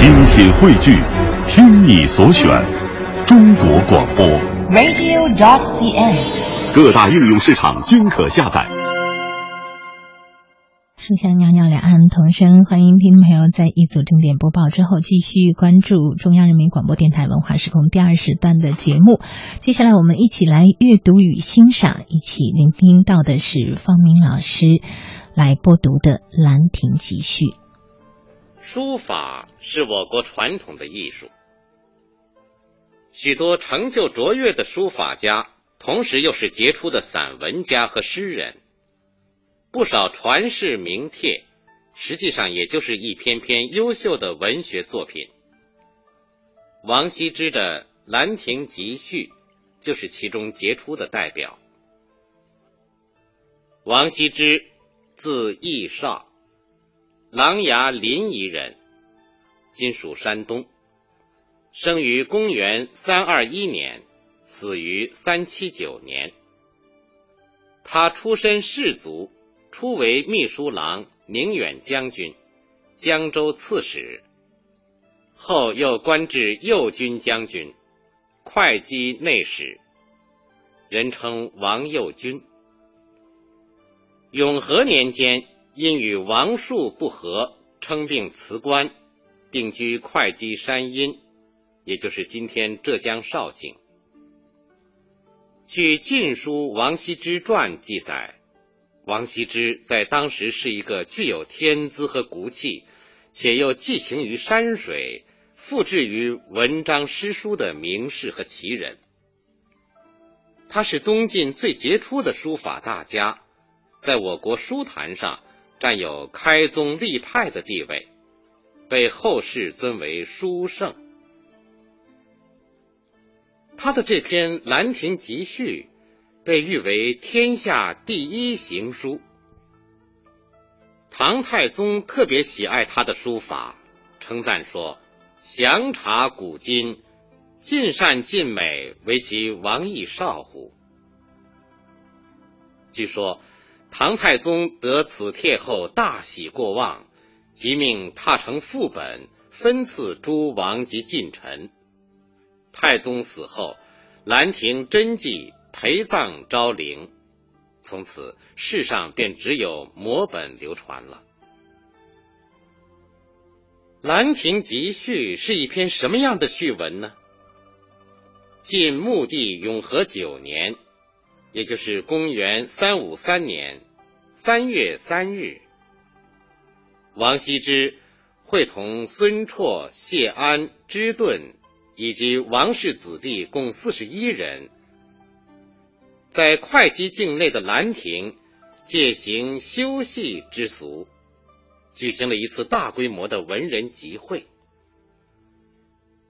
精品汇聚，听你所选，中国广播。radio.dot.cn，。各大应用市场均可下载。书香袅袅两岸同声，欢迎听众朋友在一组正点播报之后继续关注中央人民广播电台文化时空第二时段的节目。接下来我们一起来阅读与欣赏，一起聆听到的是方明老师来播读的《兰亭集序》。书法是我国传统的艺术，许多成就卓越的书法家，同时又是杰出的散文家和诗人。不少传世名帖，实际上也就是一篇篇优秀的文学作品。王羲之的《兰亭集序》就是其中杰出的代表。王羲之，字逸少，琅琊临沂人，今属山东，生于公元三二一年，死于三七九年。他出身士族。初为秘书郎、宁远将军、江州刺史，后又官至右军将军、会稽内史，人称王右军。永和年间，因与王树不和，称病辞官，定居会稽山阴，也就是今天浙江绍兴。据《晋书·王羲之传》记载。王羲之在当时是一个具有天资和骨气，且又寄情于山水、富志于文章诗书的名士和奇人。他是东晋最杰出的书法大家，在我国书坛上占有开宗立派的地位，被后世尊为书圣。他的这篇《兰亭集序》。被誉为天下第一行书。唐太宗特别喜爱他的书法，称赞说：“详察古今，尽善尽美，为其王逸少乎？”据说唐太宗得此帖后大喜过望，即命踏成副本，分赐诸王及近臣。太宗死后，《兰亭》真迹。陪葬昭陵，从此世上便只有摹本流传了。《兰亭集序》是一篇什么样的序文呢？晋穆帝永和九年，也就是公元三五三年三月三日，王羲之会同孙绰、谢安、芝顿以及王氏子弟共四十一人。在会稽境内的兰亭，借行修戏之俗，举行了一次大规模的文人集会。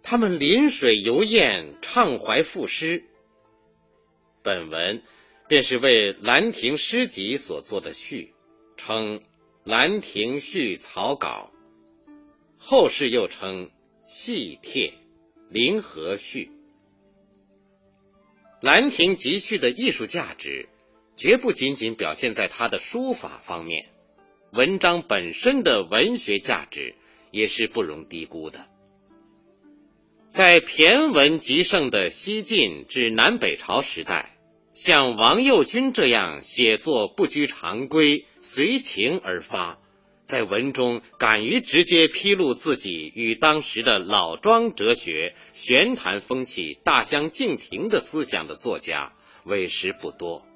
他们临水游宴，畅怀赋诗。本文便是为《兰亭诗集》所做的序，称《兰亭序》草稿，后世又称《戏帖》《临河序》。《兰亭集序》的艺术价值，绝不仅仅表现在它的书法方面，文章本身的文学价值也是不容低估的。在骈文极盛的西晋至南北朝时代，像王右军这样写作不拘常规、随情而发，在文中敢于直接披露自己与当时的老庄哲学、玄谈风气大相径庭的思想的作家，为时不多。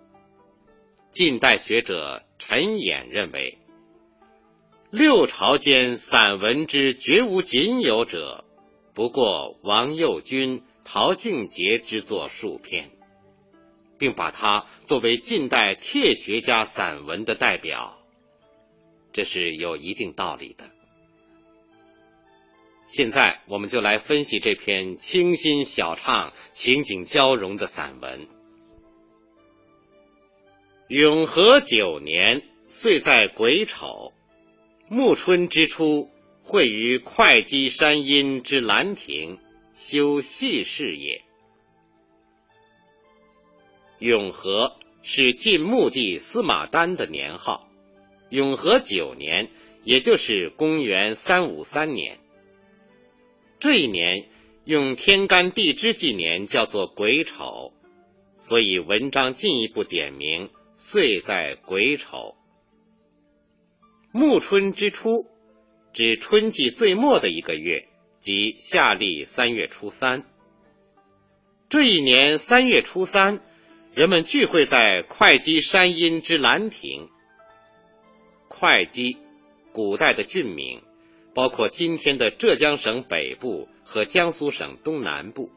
近代学者陈衍认为，六朝间散文之绝无仅有者，不过王右军、陶敬节之作数篇，并把他作为近代帖学家散文的代表。这是有一定道理的。现在我们就来分析这篇清新小畅、情景交融的散文。永和九年，岁在癸丑，暮春之初，会于会稽山阴之兰亭，修戏事也。永和是晋穆帝司马丹的年号。永和九年，也就是公元三五三年，这一年用天干地支纪年，叫做癸丑，所以文章进一步点明岁在癸丑。暮春之初，指春季最末的一个月，即夏历三月初三。这一年三月初三，人们聚会在会稽山阴之兰亭。会稽，古代的郡名，包括今天的浙江省北部和江苏省东南部。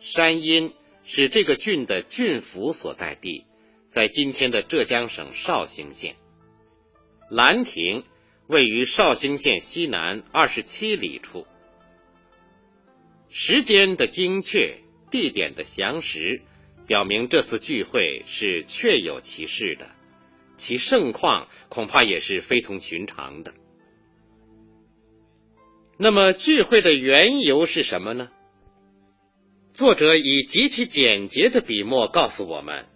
山阴是这个郡的郡府所在地，在今天的浙江省绍兴县。兰亭位于绍兴县西南二十七里处。时间的精确，地点的详实，表明这次聚会是确有其事的，其盛况恐怕也是非同寻常的。那么聚会的缘由是什么呢？作者以极其简洁的笔墨告诉我们，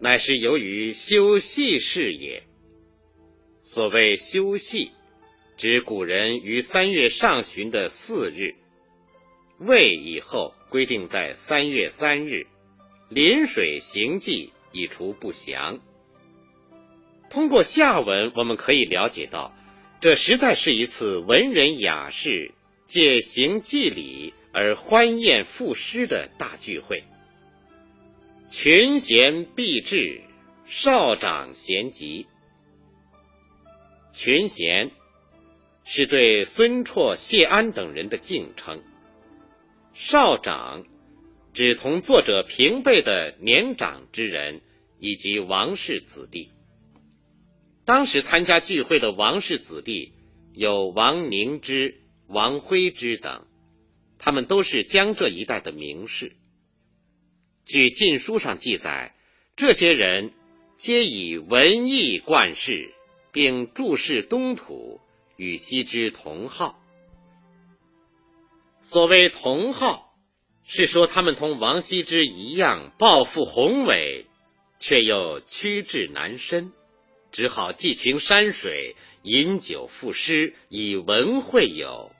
乃是由于修戏事也。所谓休戏，指古人于三月上旬的四日，未以后规定在三月三日，临水行祭以除不祥。通过下文，我们可以了解到，这实在是一次文人雅士借行祭礼而欢宴赋诗的大聚会。群贤毕至，少长咸集。群贤是对孙绰、谢安等人的敬称。少长指同作者平辈的年长之人以及王氏子弟。当时参加聚会的王氏子弟有王凝之、王徽之等，他们都是江浙一带的名士。据《晋书》上记载，这些人皆以文艺冠世。并注释东土，与西之同号。所谓同号，是说他们同王羲之一样抱负宏伟，却又屈志难伸，只好寄情山水，饮酒赋诗，以文会友，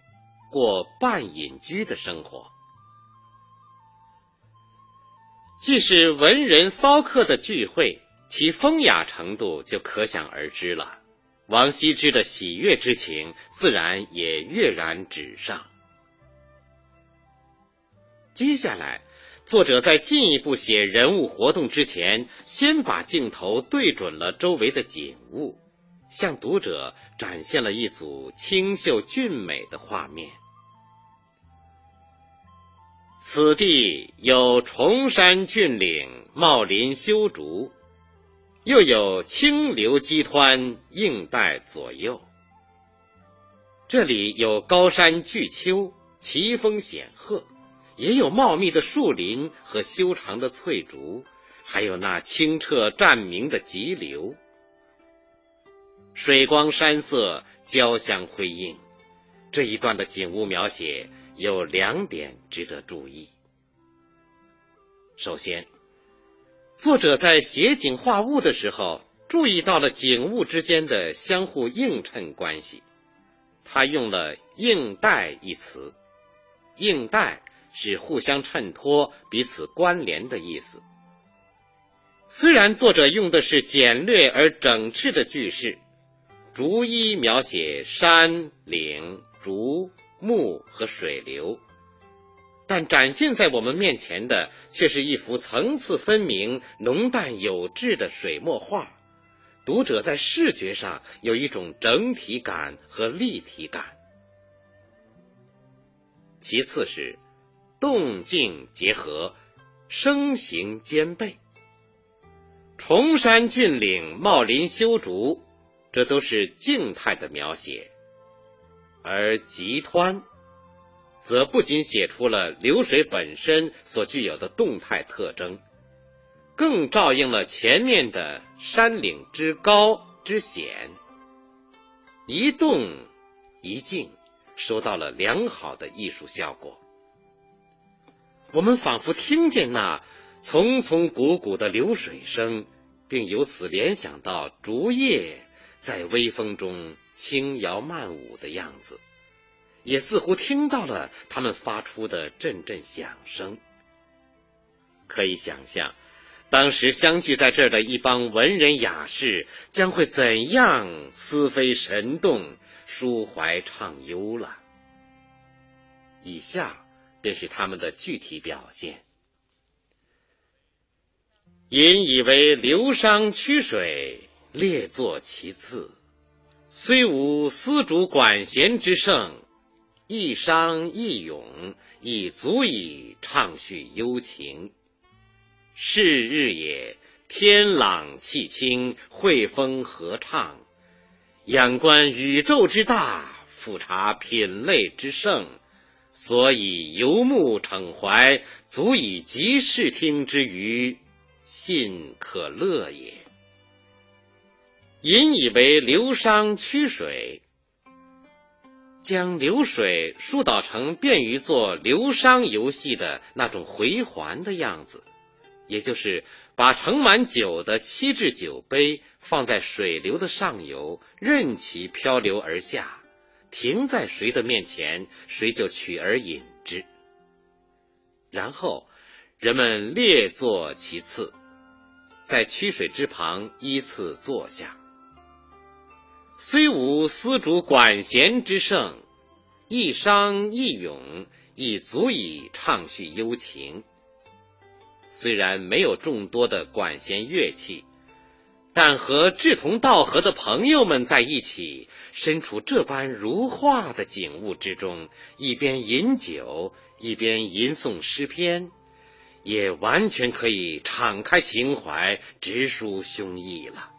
过半隐居的生活。既是文人骚客的聚会，其风雅程度就可想而知了。王羲之的喜悦之情，自然也跃然纸上。接下来，作者在进一步写人物活动之前，先把镜头对准了周围的景物，向读者展现了一组清秀俊美的画面。此地有崇山峻岭，茂林修竹。又有清流激湍映带左右，这里有高山巨丘，奇峰显赫，也有茂密的树林和修长的翠竹，还有那清澈湛明的急流，水光山色交相辉映。这一段的景物描写有两点值得注意，首先。作者在写景画物的时候，注意到了景物之间的相互映衬关系。他用了“映带”一词，“映带”是互相衬托、彼此关联的意思。虽然作者用的是简略而整饬的句式，逐一描写山岭、竹木和水流。但展现在我们面前的，却是一幅层次分明、浓淡有致的水墨画。读者在视觉上有一种整体感和立体感。其次是动静结合，声形兼备。崇山峻岭、茂林修竹，这都是静态的描写，而急湍。则不仅写出了流水本身所具有的动态特征，更照应了前面的山岭之高之险，一动一静，收到了良好的艺术效果。我们仿佛听见那丛丛汩汩的流水声，并由此联想到竹叶在微风中轻摇慢舞的样子。也似乎听到了他们发出的阵阵响声。可以想象，当时相聚在这儿的一帮文人雅士将会怎样思飞神动、抒怀畅忧了。以下便是他们的具体表现。引以为流觞曲水，列坐其次。虽无丝竹管弦之盛，一觞一咏，亦足以畅叙幽情。是日也，天朗气清，惠风和畅。仰观宇宙之大，俯察品类之盛，所以游目骋怀，足以极视听之娱。信可乐也。引以为流觞曲水，将流水疏导成便于做流觞游戏的那种回环的样子，也就是把盛满酒的七制酒杯放在水流的上游，任其漂流而下，停在谁的面前，谁就取而饮之。然后人们列坐其次。在曲水之旁依次坐下，虽无丝竹管弦之盛，一觞一咏亦足以畅叙幽情。虽然没有众多的管弦乐器，但和志同道合的朋友们在一起，身处这般如画的景物之中，一边饮酒，一边吟诵诗篇。也完全可以敞开情怀，直抒胸臆了。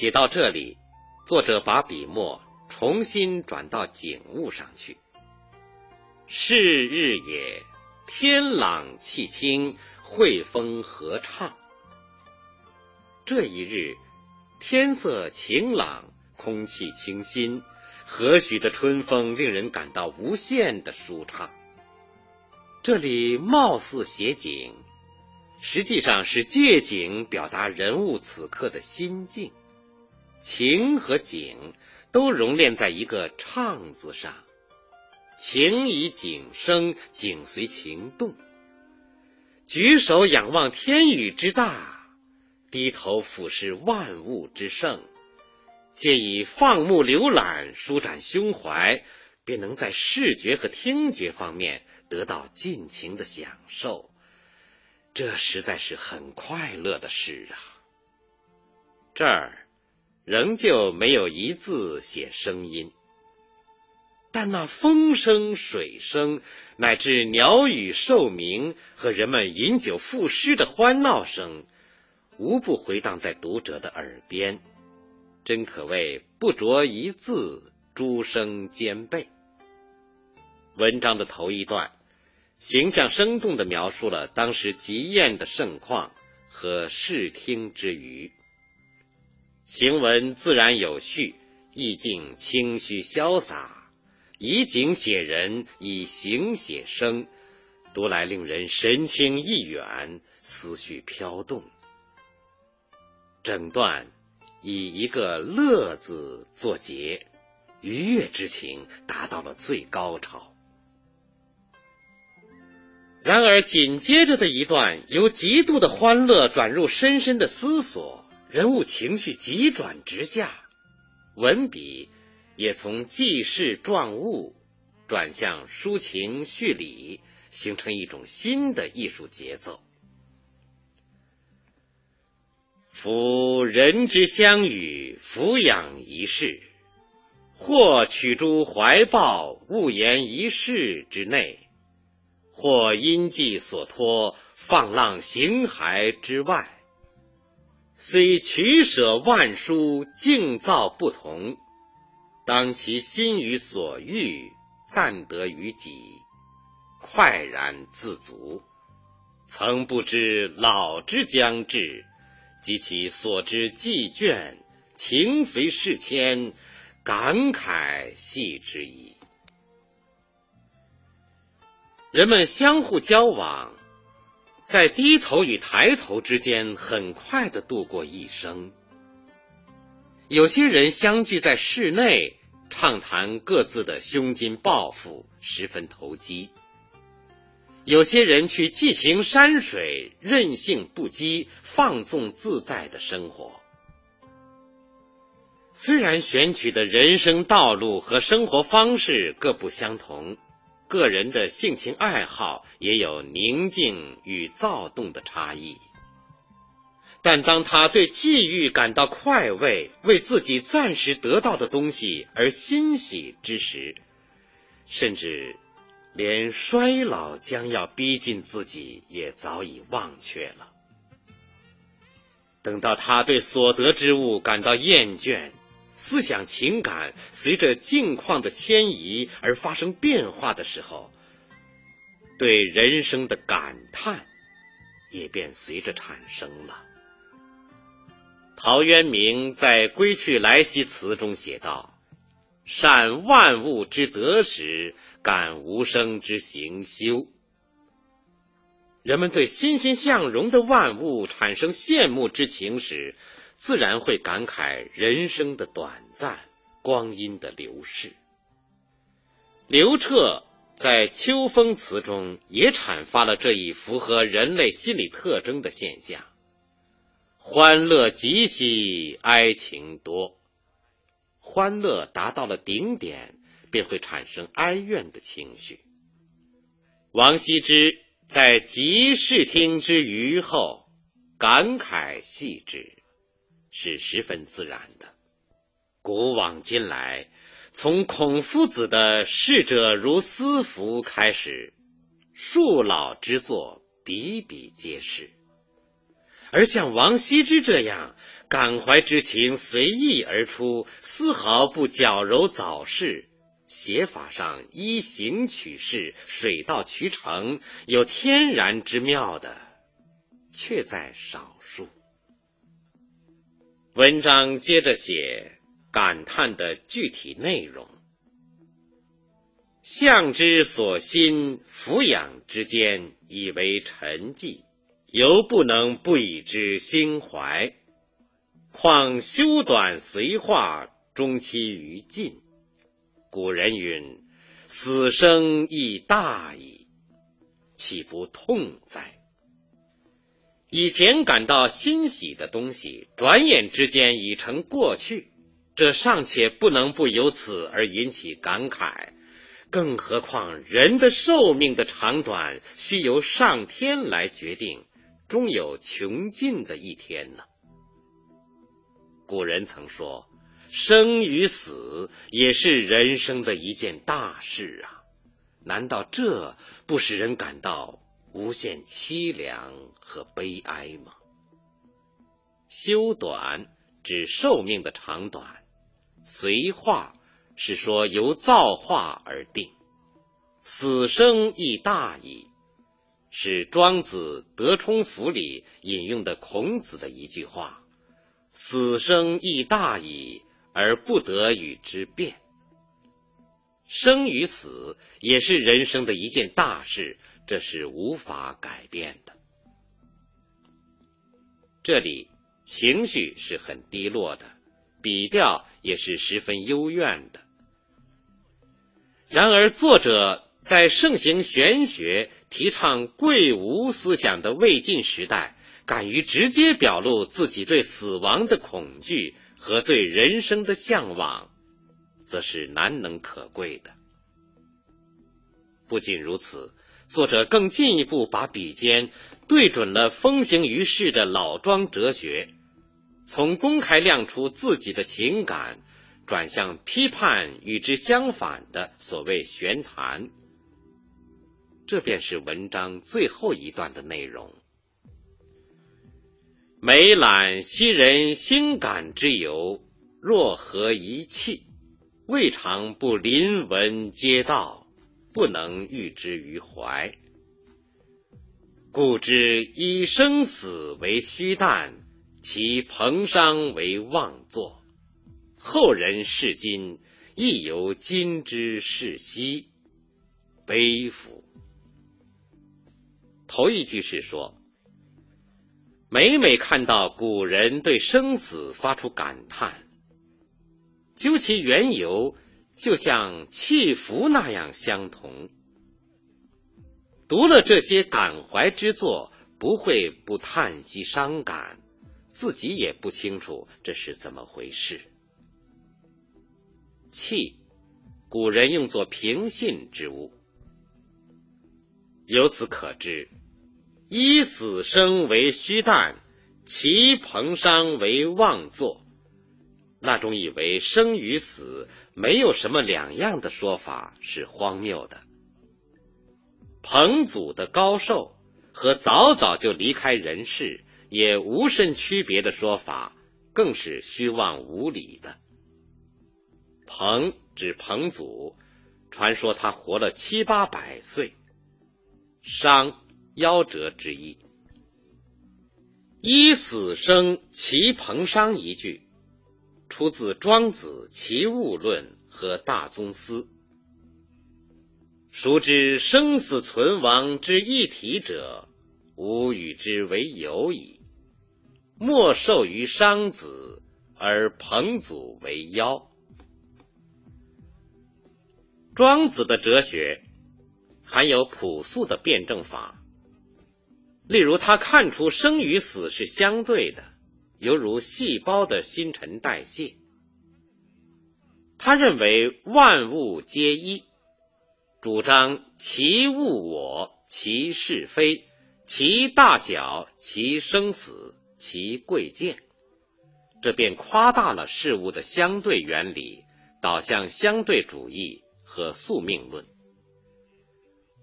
写到这里，作者把笔墨重新转到景物上去。是日也，天朗气清，惠风和畅。这一日，天色晴朗，空气清新，和煦的春风令人感到无限的舒畅。这里貌似写景，实际上是借景表达人物此刻的心境。情和景都熔炼在一个“畅”字上，情以景生，景随情动。举手仰望天宇之大，低头俯视万物之盛，借以放目浏览，舒展胸怀。便能在视觉和听觉方面得到尽情的享受，这实在是很快乐的事啊！这儿仍旧没有一字写声音，但那风声、水声，乃至鸟语兽鸣和人们饮酒赋诗的欢闹声，无不回荡在读者的耳边，真可谓不着一字，诸声兼备。文章的头一段，形象生动的描述了当时集宴的盛况和视听之余，行文自然有序，意境清虚潇洒，以景写人，以形写声，读来令人神清意远，思绪飘动。整段以一个“乐”字作结，愉悦之情达到了最高潮。然而，紧接着的一段由极度的欢乐转入深深的思索，人物情绪急转直下，文笔也从记事状物转向抒情叙理，形成一种新的艺术节奏。夫人之相与，俯仰一世，或取诸怀抱，勿言一世之内。或因寄所托，放浪形骸之外，虽取舍万殊，境造不同，当其心于所欲，暂得于己，快然自足。曾不知老之将至，及其所之既倦，情随事迁，感慨系之矣。人们相互交往，在低头与抬头之间很快的度过一生。有些人相聚在室内，畅谈各自的胸襟抱负，十分投机。有些人去寄情山水，任性不羁，放纵自在的生活。虽然选取的人生道路和生活方式各不相同，个人的性情爱好也有宁静与躁动的差异。但当他对际遇感到快慰，为自己暂时得到的东西而欣喜之时，甚至连衰老将要逼近自己也早已忘却了。等到他对所得之物感到厌倦，思想情感随着境况的迁移而发生变化的时候，对人生的感叹也便随着产生了。陶渊明在《归去来兮辞》中写道：“善万物之得时，感无生之行休。”人们对欣欣向荣的万物产生羡慕之情时，自然会感慨人生的短暂，光阴的流逝。刘彻在《秋风词》中也阐发了这一符合人类心理特征的现象：欢乐极兮哀情多。欢乐达到了顶点，便会产生哀怨的情绪。王羲之在《集视听之余后》感慨细致。是十分自然的。古往今来，从孔夫子的“逝者如斯夫”开始，树老之作比比皆是。而像王羲之这样感怀之情随意而出，丝毫不矫揉造饰，写法上依形取势，水到渠成，有天然之妙的，却在少数。文章接着写感叹的具体内容：向之所欣，俯仰之间，以为沉寂，犹不能不以之心怀。况修短随化，终期于尽。古人云：“死生亦大矣，岂不痛哉？”以前感到欣喜的东西，转眼之间已成过去，这尚且不能不由此而引起感慨，更何况人的寿命的长短，需由上天来决定，终有穷尽的一天呢？古人曾说，生与死也是人生的一件大事啊，难道这不使人感到？无限凄凉和悲哀吗？修短指寿命的长短，随化是说由造化而定，死生亦大矣，是庄子《德充府》里引用的孔子的一句话：“死生亦大矣，而不得与之辩。”生与死也是人生的一件大事。这是无法改变的。这里情绪是很低落的，笔调也是十分幽怨的。然而，作者在盛行玄学、提倡贵无思想的魏晋时代，敢于直接表露自己对死亡的恐惧和对人生的向往，则是难能可贵的。不仅如此。作者更进一步把笔尖对准了风行于世的老庄哲学，从公开亮出自己的情感，转向批判与之相反的所谓玄谈。这便是文章最后一段的内容。每览昔人心感之由，若何一气，未尝不临文皆道。不能喻之于怀，故知以生死为虚诞，其彭殇为妄作。后人视今，亦犹今之视昔，悲夫！头一句是说，每每看到古人对生死发出感叹，究其缘由。就像契福那样相同。读了这些感怀之作，不会不叹息伤感，自己也不清楚这是怎么回事。气，古人用作平信之物，由此可知，以死生为虚诞，其彭殇为妄作。那种以为生与死没有什么两样的说法是荒谬的。彭祖的高寿和早早就离开人世也无甚区别的说法，更是虚妄无理的。彭指彭祖，传说他活了七八百岁。商夭折之意，依死生其彭殇一句，出自《庄子·齐物论》和《大宗师》。孰知生死存亡之一体者，吾与之为友矣。莫受于商子，而彭祖为妖。庄子的哲学含有朴素的辩证法，例如他看出生与死是相对的，犹如细胞的新陈代谢。他认为万物皆一。主张其物我，其是非，其大小，其生死，其贵贱，这便夸大了事物的相对原理，导向相对主义和宿命论。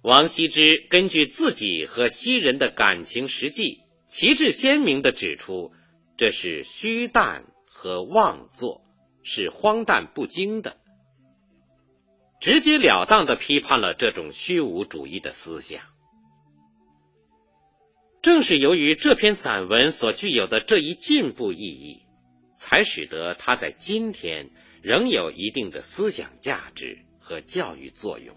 王羲之根据自己和昔人的感情实际，旗帜鲜明地指出，这是虚诞和妄作，是荒诞不经的。直截了当的批判了这种虚无主义的思想。正是由于这篇散文所具有的这一进步意义，才使得它在今天仍有一定的思想价值和教育作用。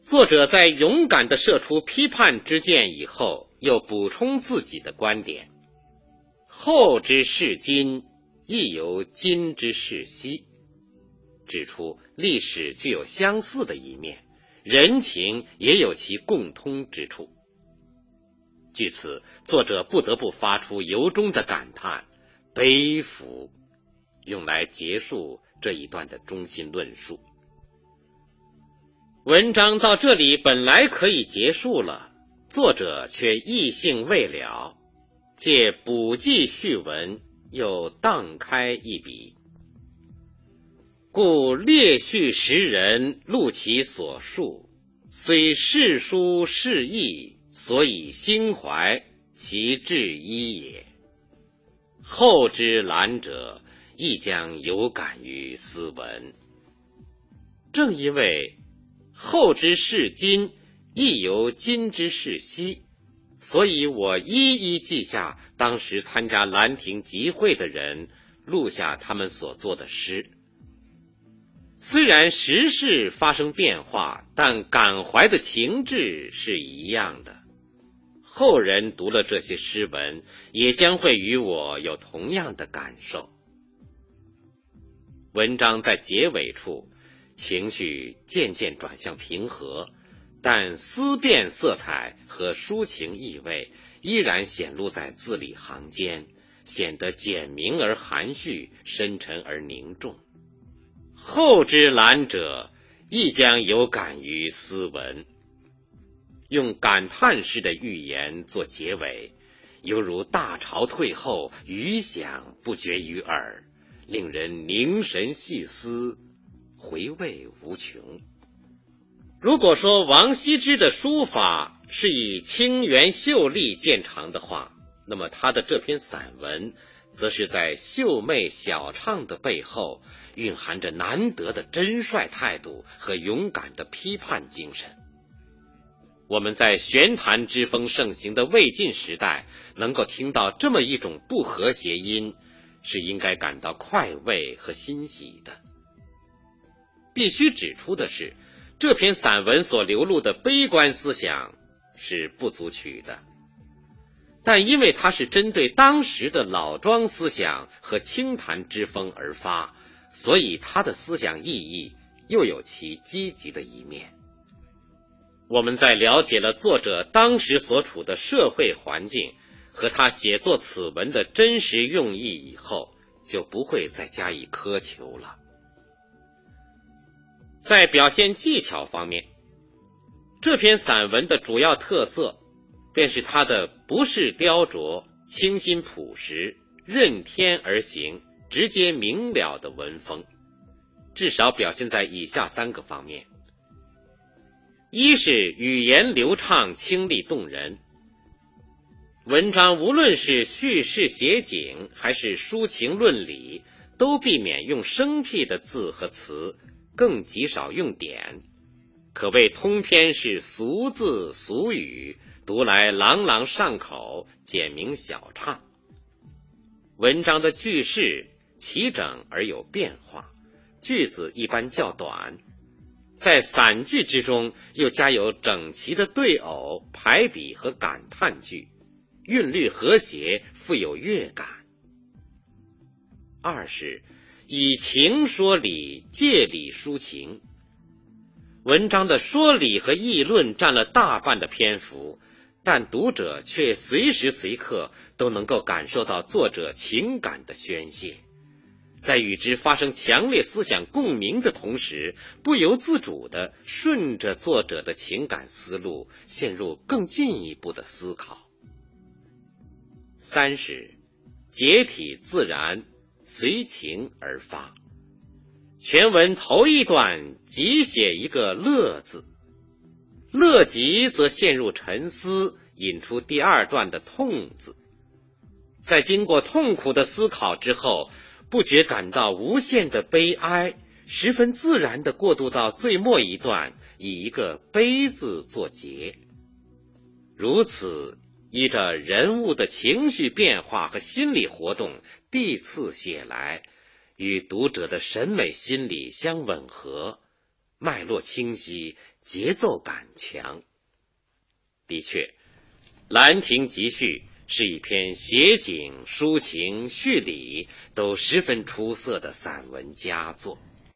作者在勇敢的射出批判之箭以后，又补充自己的观点：“后之视今，亦犹今之视昔。”指出历史具有相似的一面，人情也有其共通之处。据此，作者不得不发出由衷的感叹、悲服，用来结束这一段的中心论述。文章到这里本来可以结束了，作者却意兴未了，借补记序文，又荡开一笔。故列叙时人录其所述，虽世书事义，所以心怀其志一也。后之览者，亦将有感于斯文。正因为后之视今，亦由今之视昔，所以我一一记下当时参加兰亭集会的人录下他们所作的诗。虽然时事发生变化，但感怀的情致是一样的。后人读了这些诗文，也将会与我有同样的感受。文章在结尾处，情绪渐渐转向平和，但思辨色彩和抒情意味依然显露在字里行间，显得简明而含蓄，深沉而凝重。后之览者，亦将有感于斯文。用感叹式的寓言做结尾，犹如大潮退后，余响不绝于耳，令人凝神细思，回味无穷。如果说王羲之的书法是以清源秀丽见长的话，那么他的这篇散文，则是在秀媚小畅的背后。蕴含着难得的真率态度和勇敢的批判精神。我们在玄坛之风盛行的魏晋时代，能够听到这么一种不和谐音，是应该感到快慰和欣喜的。必须指出的是，这篇散文所流露的悲观思想是不足取的，但因为它是针对当时的老庄思想和清谈之风而发。所以他的思想意义又有其积极的一面。我们在了解了作者当时所处的社会环境和他写作此文的真实用意以后，就不会再加以苛求了。在表现技巧方面，这篇散文的主要特色便是它的不是雕琢、清新朴实、任天而行、直接明了的文风，至少表现在以下三个方面。一是语言流畅、清丽动人。文章无论是叙事写景，还是抒情论理，都避免用生僻的字和词，更极少用典，可谓通篇是俗字俗语，读来朗朗上口，简明小畅。文章的句式齐整而有变化，句子一般较短。在散句之中，又加有整齐的对偶、排比和感叹句，韵律和谐，富有乐感。二是以情说理，借理抒情。文章的说理和议论占了大半的篇幅，但读者却随时随刻都能够感受到作者情感的宣泄。在与之发生强烈思想共鸣的同时，不由自主的顺着作者的情感思路，陷入更进一步的思考。三是解体自然，随情而发。全文头一段即写一个“乐”字，乐极则陷入沉思，引出第二段的“痛”字。在经过痛苦的思考之后。不觉感到无限的悲哀，十分自然的过渡到最末一段，以一个“悲”字作结。如此依着人物的情绪变化和心理活动递次写来，与读者的审美心理相吻合，脉络清晰，节奏感强。的确，《兰亭集序》。是一篇写景、抒情、叙理都十分出色的散文佳作。